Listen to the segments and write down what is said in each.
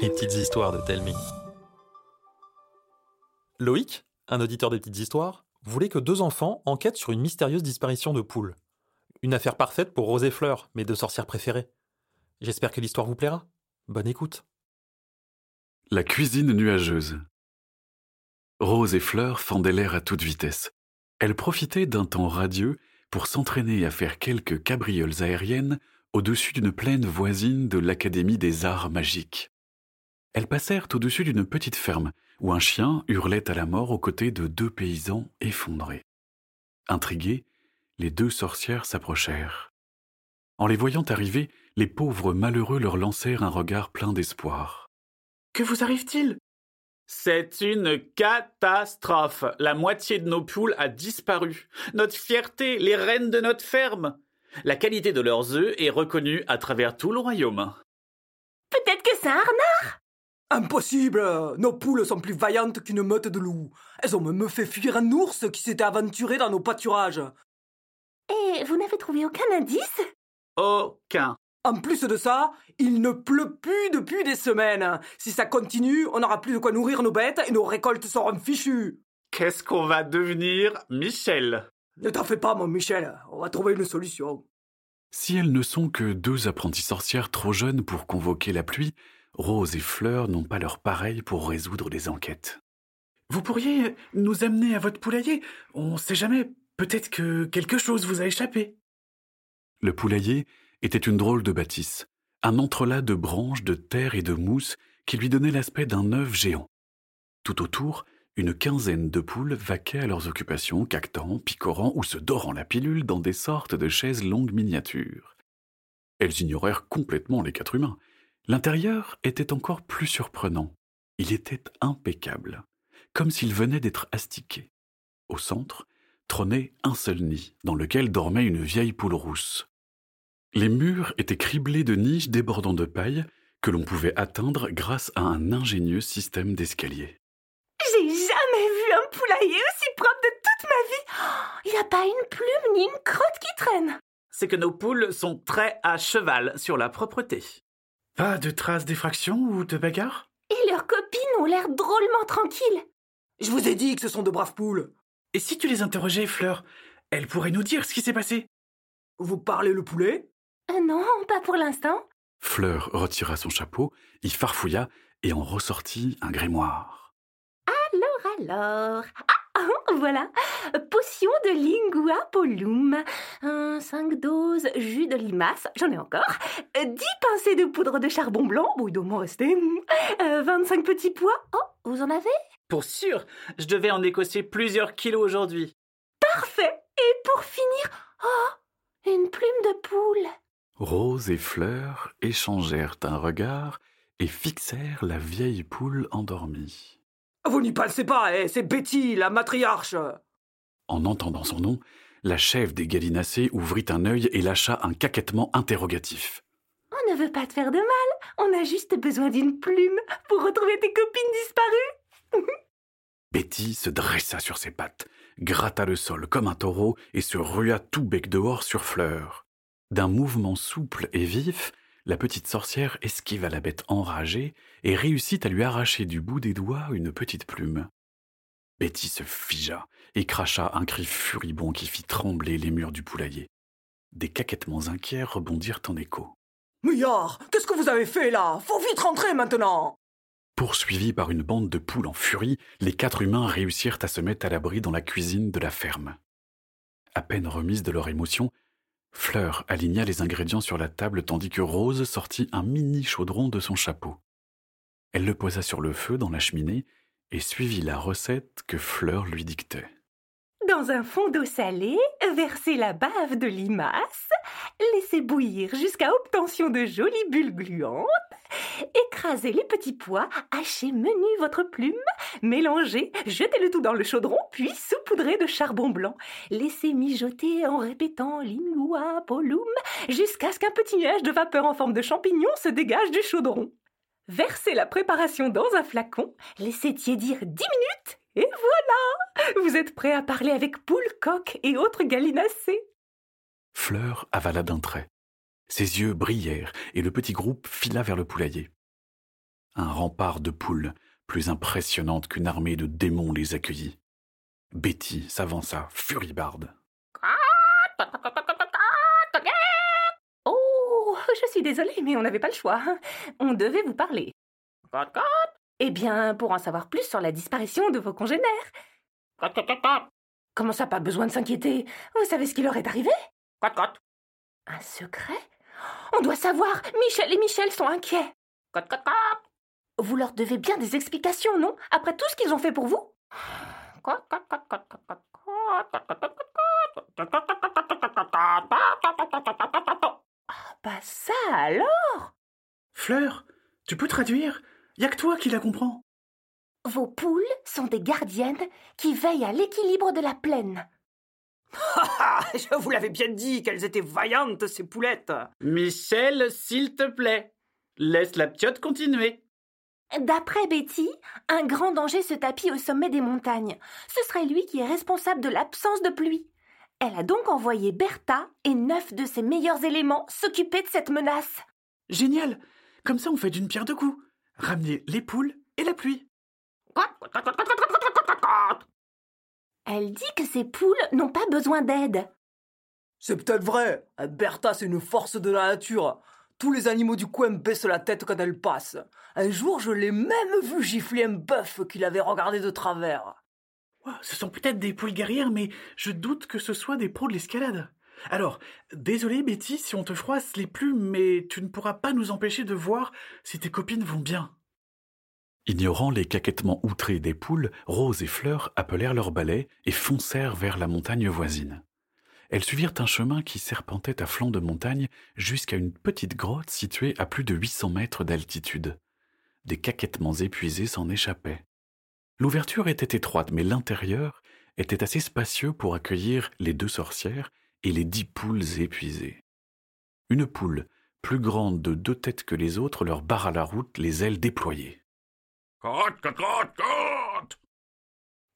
Les petites histoires de Telmi. Loïc, un auditeur des petites histoires, voulait que deux enfants enquêtent sur une mystérieuse disparition de poules. Une affaire parfaite pour Rose et Fleur, mes deux sorcières préférées. J'espère que l'histoire vous plaira. Bonne écoute. La cuisine nuageuse. Rose et Fleur fendaient l'air à toute vitesse. Elles profitaient d'un temps radieux pour s'entraîner à faire quelques cabrioles aériennes au-dessus d'une plaine voisine de l'Académie des arts magiques. Elles passèrent au-dessus d'une petite ferme où un chien hurlait à la mort aux côtés de deux paysans effondrés. Intriguées, les deux sorcières s'approchèrent. En les voyant arriver, les pauvres malheureux leur lancèrent un regard plein d'espoir. Que vous arrive-t-il? C'est une catastrophe. La moitié de nos poules a disparu. Notre fierté, les reines de notre ferme. La qualité de leurs œufs est reconnue à travers tout le royaume. Peut-être que c'est un renard Impossible Nos poules sont plus vaillantes qu'une meute de loups. Elles ont même fait fuir un ours qui s'était aventuré dans nos pâturages. Et vous n'avez trouvé aucun indice? Aucun. En plus de ça, il ne pleut plus depuis des semaines. Si ça continue, on n'aura plus de quoi nourrir nos bêtes et nos récoltes seront fichues. Qu'est-ce qu'on va devenir, Michel? Ne t'en fais pas, mon Michel. On va trouver une solution. Si elles ne sont que deux apprenties sorcières trop jeunes pour convoquer la pluie, Rose et Fleur n'ont pas leur pareil pour résoudre les enquêtes. Vous pourriez nous amener à votre poulailler On sait jamais. Peut-être que quelque chose vous a échappé. Le poulailler était une drôle de bâtisse, un entrelac de branches, de terre et de mousse qui lui donnait l'aspect d'un œuf géant. Tout autour, une quinzaine de poules vaquaient à leurs occupations, cactant, picorant ou se dorant la pilule dans des sortes de chaises longues miniatures. Elles ignorèrent complètement les quatre humains. L'intérieur était encore plus surprenant. Il était impeccable, comme s'il venait d'être astiqué. Au centre trônait un seul nid, dans lequel dormait une vieille poule rousse. Les murs étaient criblés de niches débordant de paille que l'on pouvait atteindre grâce à un ingénieux système d'escalier. Poulailler aussi propre de toute ma vie Il n'y a pas une plume ni une crotte qui traîne C'est que nos poules sont très à cheval sur la propreté. Pas de traces d'effraction ou de bagarre? Et leurs copines ont l'air drôlement tranquilles Je vous ai dit que ce sont de braves poules. Et si tu les interrogeais, Fleur Elle pourrait nous dire ce qui s'est passé. Vous parlez le poulet? Euh, Non, pas pour l'instant. Fleur retira son chapeau, y farfouilla et en ressortit un grimoire. Alors. Ah, ah, voilà. Potion de lingua polum. Un 5 doses jus de limace. J'en ai encore. Euh, 10 pincées de poudre de charbon blanc. Bon, il doit m'en rester. Euh, 25 petits pois. Oh, vous en avez? Pour sûr, je devais en écosser plusieurs kilos aujourd'hui. Parfait. Et pour finir, oh, une plume de poule. Rose et Fleur échangèrent un regard et fixèrent la vieille poule endormie. Vous n'y pensez pas, eh, c'est Betty, la matriarche. En entendant son nom, la chef des gallinacés ouvrit un œil et lâcha un caquettement interrogatif. On ne veut pas te faire de mal. On a juste besoin d'une plume pour retrouver tes copines disparues. Betty se dressa sur ses pattes, gratta le sol comme un taureau et se rua tout bec dehors sur Fleur. D'un mouvement souple et vif, la petite sorcière esquiva la bête enragée et réussit à lui arracher du bout des doigts une petite plume. Betty se figea et cracha un cri furibond qui fit trembler les murs du poulailler. Des caquettements inquiets rebondirent en écho. Mouillard, qu'est-ce que vous avez fait là? Faut vite rentrer maintenant Poursuivis par une bande de poules en furie, les quatre humains réussirent à se mettre à l'abri dans la cuisine de la ferme. À peine remises de leur émotion, Fleur aligna les ingrédients sur la table tandis que Rose sortit un mini chaudron de son chapeau. Elle le posa sur le feu dans la cheminée et suivit la recette que Fleur lui dictait. Dans un fond d'eau salée, versez la bave de limace, laissez bouillir jusqu'à obtention de jolies bulles gluantes, écrasez les petits pois, hachez menu votre plume, mélangez, jetez le tout dans le chaudron, puis saupoudrez de charbon blanc. Laissez mijoter en répétant lingua polum jusqu'à ce qu'un petit nuage de vapeur en forme de champignon se dégage du chaudron. Versez la préparation dans un flacon, laissez tiédir 10 minutes et voilà Vous êtes prêt à parler avec poules, coqs et autres gallinacés. Fleur avala d'un trait. Ses yeux brillèrent et le petit groupe fila vers le poulailler. Un rempart de poules, plus impressionnante qu'une armée de démons, les accueillit. Betty s'avança furibarde. Oh, je suis désolée, mais on n'avait pas le choix. On devait vous parler. Eh bien, pour en savoir plus sur la disparition de vos congénères. Comment ça, pas besoin de s'inquiéter Vous savez ce qui leur est arrivé Un secret On doit savoir Michel et Michel sont inquiets. Vous leur devez bien des explications, non Après tout ce qu'ils ont fait pour vous Ah, bah ça alors Fleur, tu peux traduire Y a que toi qui la comprends. Vos poules sont des gardiennes qui veillent à l'équilibre de la plaine. Ah, je vous l'avais bien dit qu'elles étaient vaillantes, ces poulettes. Michel, s'il te plaît, laisse la piote continuer. D'après Betty, un grand danger se tapit au sommet des montagnes. Ce serait lui qui est responsable de l'absence de pluie. Elle a donc envoyé Bertha et neuf de ses meilleurs éléments s'occuper de cette menace. Génial Comme ça, on fait d'une pierre deux coups. Ramener les poules et la pluie. Elle dit que ces poules n'ont pas besoin d'aide. C'est peut-être vrai. Bertha, c'est une force de la nature. Tous les animaux du coin baissent la tête quand elle passe. Un jour, je l'ai même vu gifler un bœuf qu'il avait regardé de travers. Oh, ce sont peut-être des poules guerrières, mais je doute que ce soit des pros de l'escalade. Alors, désolé Betty si on te froisse les plumes, mais tu ne pourras pas nous empêcher de voir si tes copines vont bien. Ignorant les caquettements outrés des poules, Rose et Fleur appelèrent leurs balais et foncèrent vers la montagne voisine. Elles suivirent un chemin qui serpentait à flanc de montagne jusqu'à une petite grotte située à plus de 800 mètres d'altitude. Des caquettements épuisés s'en échappaient. L'ouverture était étroite, mais l'intérieur était assez spacieux pour accueillir les deux sorcières et les dix poules épuisées. Une poule, plus grande de deux têtes que les autres, leur barra la route, les ailes déployées. Cote, cote, cote, cote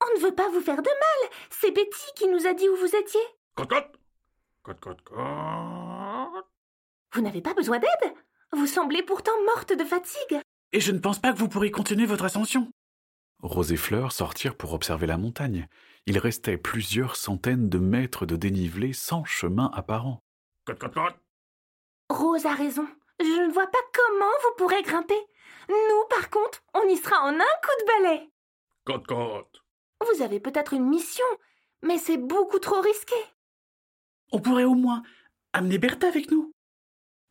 On ne veut pas vous faire de mal. C'est Betty qui nous a dit où vous étiez. Cote, cote Cote, cote, cote Vous n'avez pas besoin d'aide Vous semblez pourtant morte de fatigue. Et je ne pense pas que vous pourrez continuer votre ascension. Rose et Fleur sortirent pour observer la montagne. Il restait plusieurs centaines de mètres de dénivelé sans chemin apparent. Rose a raison. Je ne vois pas comment vous pourrez grimper. Nous, par contre, on y sera en un coup de balai. Cote, cote Vous avez peut-être une mission, mais c'est beaucoup trop risqué. On pourrait au moins amener Bertha avec nous.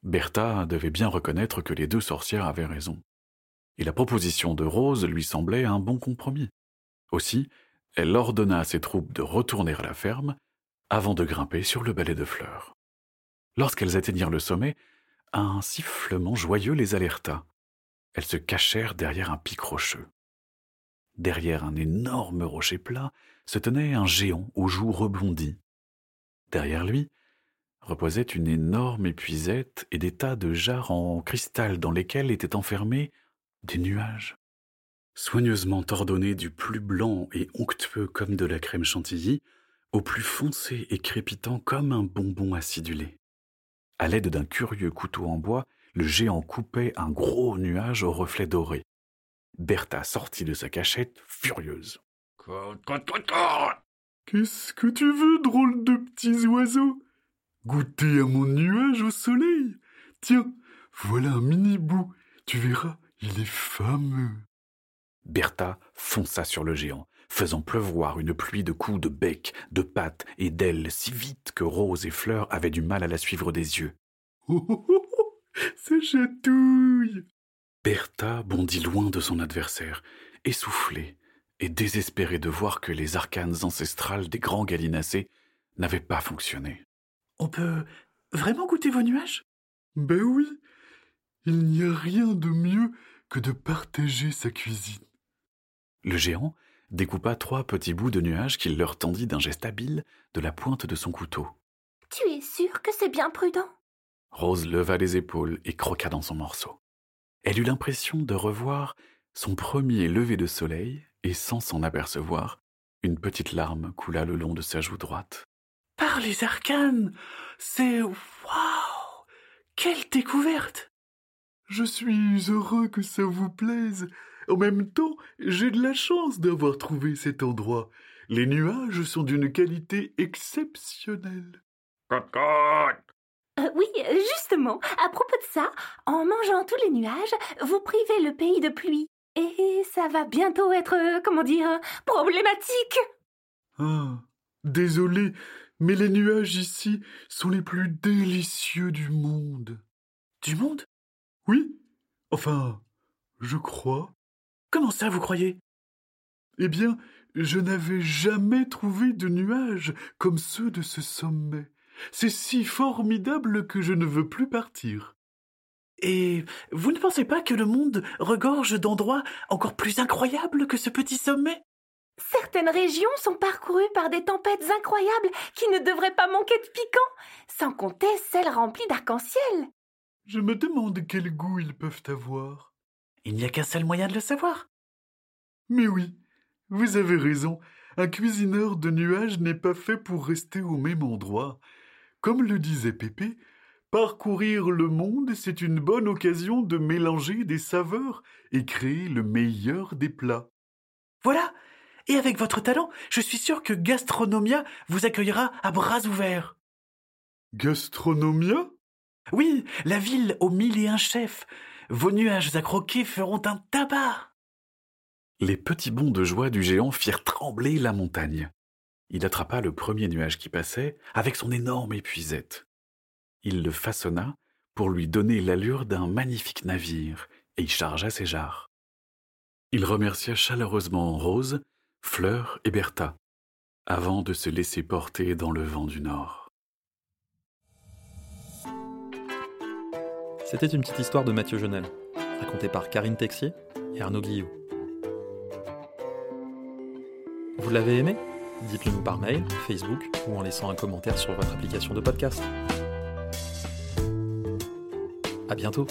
Bertha devait bien reconnaître que les deux sorcières avaient raison. Et la proposition de Rose lui semblait un bon compromis. Aussi, elle ordonna à ses troupes de retourner à la ferme avant de grimper sur le balai de fleurs. Lorsqu'elles atteignirent le sommet, un sifflement joyeux les alerta. Elles se cachèrent derrière un pic rocheux. Derrière un énorme rocher plat se tenait un géant aux joues rebondies. Derrière lui reposait une énorme épuisette et des tas de jarres en cristal dans lesquels étaient enfermés des nuages. Soigneusement ordonnés du plus blanc et onctueux comme de la crème chantilly au plus foncé et crépitant comme un bonbon acidulé. À l'aide d'un curieux couteau en bois, le géant coupait un gros nuage au reflet doré. Bertha sortit de sa cachette, furieuse. Qu'est-ce que tu veux, drôle de petits oiseaux? Goûter à mon nuage au soleil? Tiens, voilà un mini bout. Tu verras, il est fameux. Bertha fonça sur le géant, faisant pleuvoir une pluie de coups de bec, de pattes et d'ailes si vite que Rose et Fleur avaient du mal à la suivre des yeux. Oh, oh, oh, oh Ça chatouille Bertha bondit loin de son adversaire, essoufflée et désespérée de voir que les arcanes ancestrales des grands gallinacés n'avaient pas fonctionné. On peut vraiment goûter vos nuages? Ben oui, il n'y a rien de mieux que de partager sa cuisine. Le géant découpa trois petits bouts de nuages qu'il leur tendit d'un geste habile de la pointe de son couteau. Tu es sûr que c'est bien prudent? Rose leva les épaules et croqua dans son morceau. Elle eut l'impression de revoir son premier lever de soleil et sans s'en apercevoir, une petite larme coula le long de sa joue droite. Par les arcanes C'est. Waouh Quelle découverte Je suis heureux que ça vous plaise. En même temps, j'ai de la chance d'avoir trouvé cet endroit. Les nuages sont d'une qualité exceptionnelle. Euh, oui, justement, à propos de ça, en mangeant tous les nuages, vous privez le pays de pluie. Et ça va bientôt être, euh, comment dire, problématique. Ah, désolé, mais les nuages ici sont les plus délicieux du monde. Du monde? Oui, enfin, je crois. Comment ça, vous croyez? Eh bien, je n'avais jamais trouvé de nuages comme ceux de ce sommet. C'est si formidable que je ne veux plus partir. Et vous ne pensez pas que le monde regorge d'endroits encore plus incroyables que ce petit sommet? Certaines régions sont parcourues par des tempêtes incroyables qui ne devraient pas manquer de piquant, sans compter celles remplies d'arc-en-ciel. Je me demande quel goût ils peuvent avoir. Il n'y a qu'un seul moyen de le savoir. Mais oui, vous avez raison, un cuisineur de nuages n'est pas fait pour rester au même endroit. Comme le disait Pépé, parcourir le monde, c'est une bonne occasion de mélanger des saveurs et créer le meilleur des plats. Voilà. Et avec votre talent, je suis sûr que Gastronomia vous accueillera à bras ouverts. Gastronomia? Oui, la ville aux mille et un chefs. Vos nuages à croquer feront un tabac. Les petits bonds de joie du géant firent trembler la montagne. Il attrapa le premier nuage qui passait avec son énorme épuisette. Il le façonna pour lui donner l'allure d'un magnifique navire et y chargea ses jarres. Il remercia chaleureusement Rose, Fleur et Bertha, avant de se laisser porter dans le vent du nord. C'était une petite histoire de Mathieu Genel, racontée par Karine Texier et Arnaud Guillot. Vous l'avez aimé? Dites-le nous par mail, Facebook ou en laissant un commentaire sur votre application de podcast. À bientôt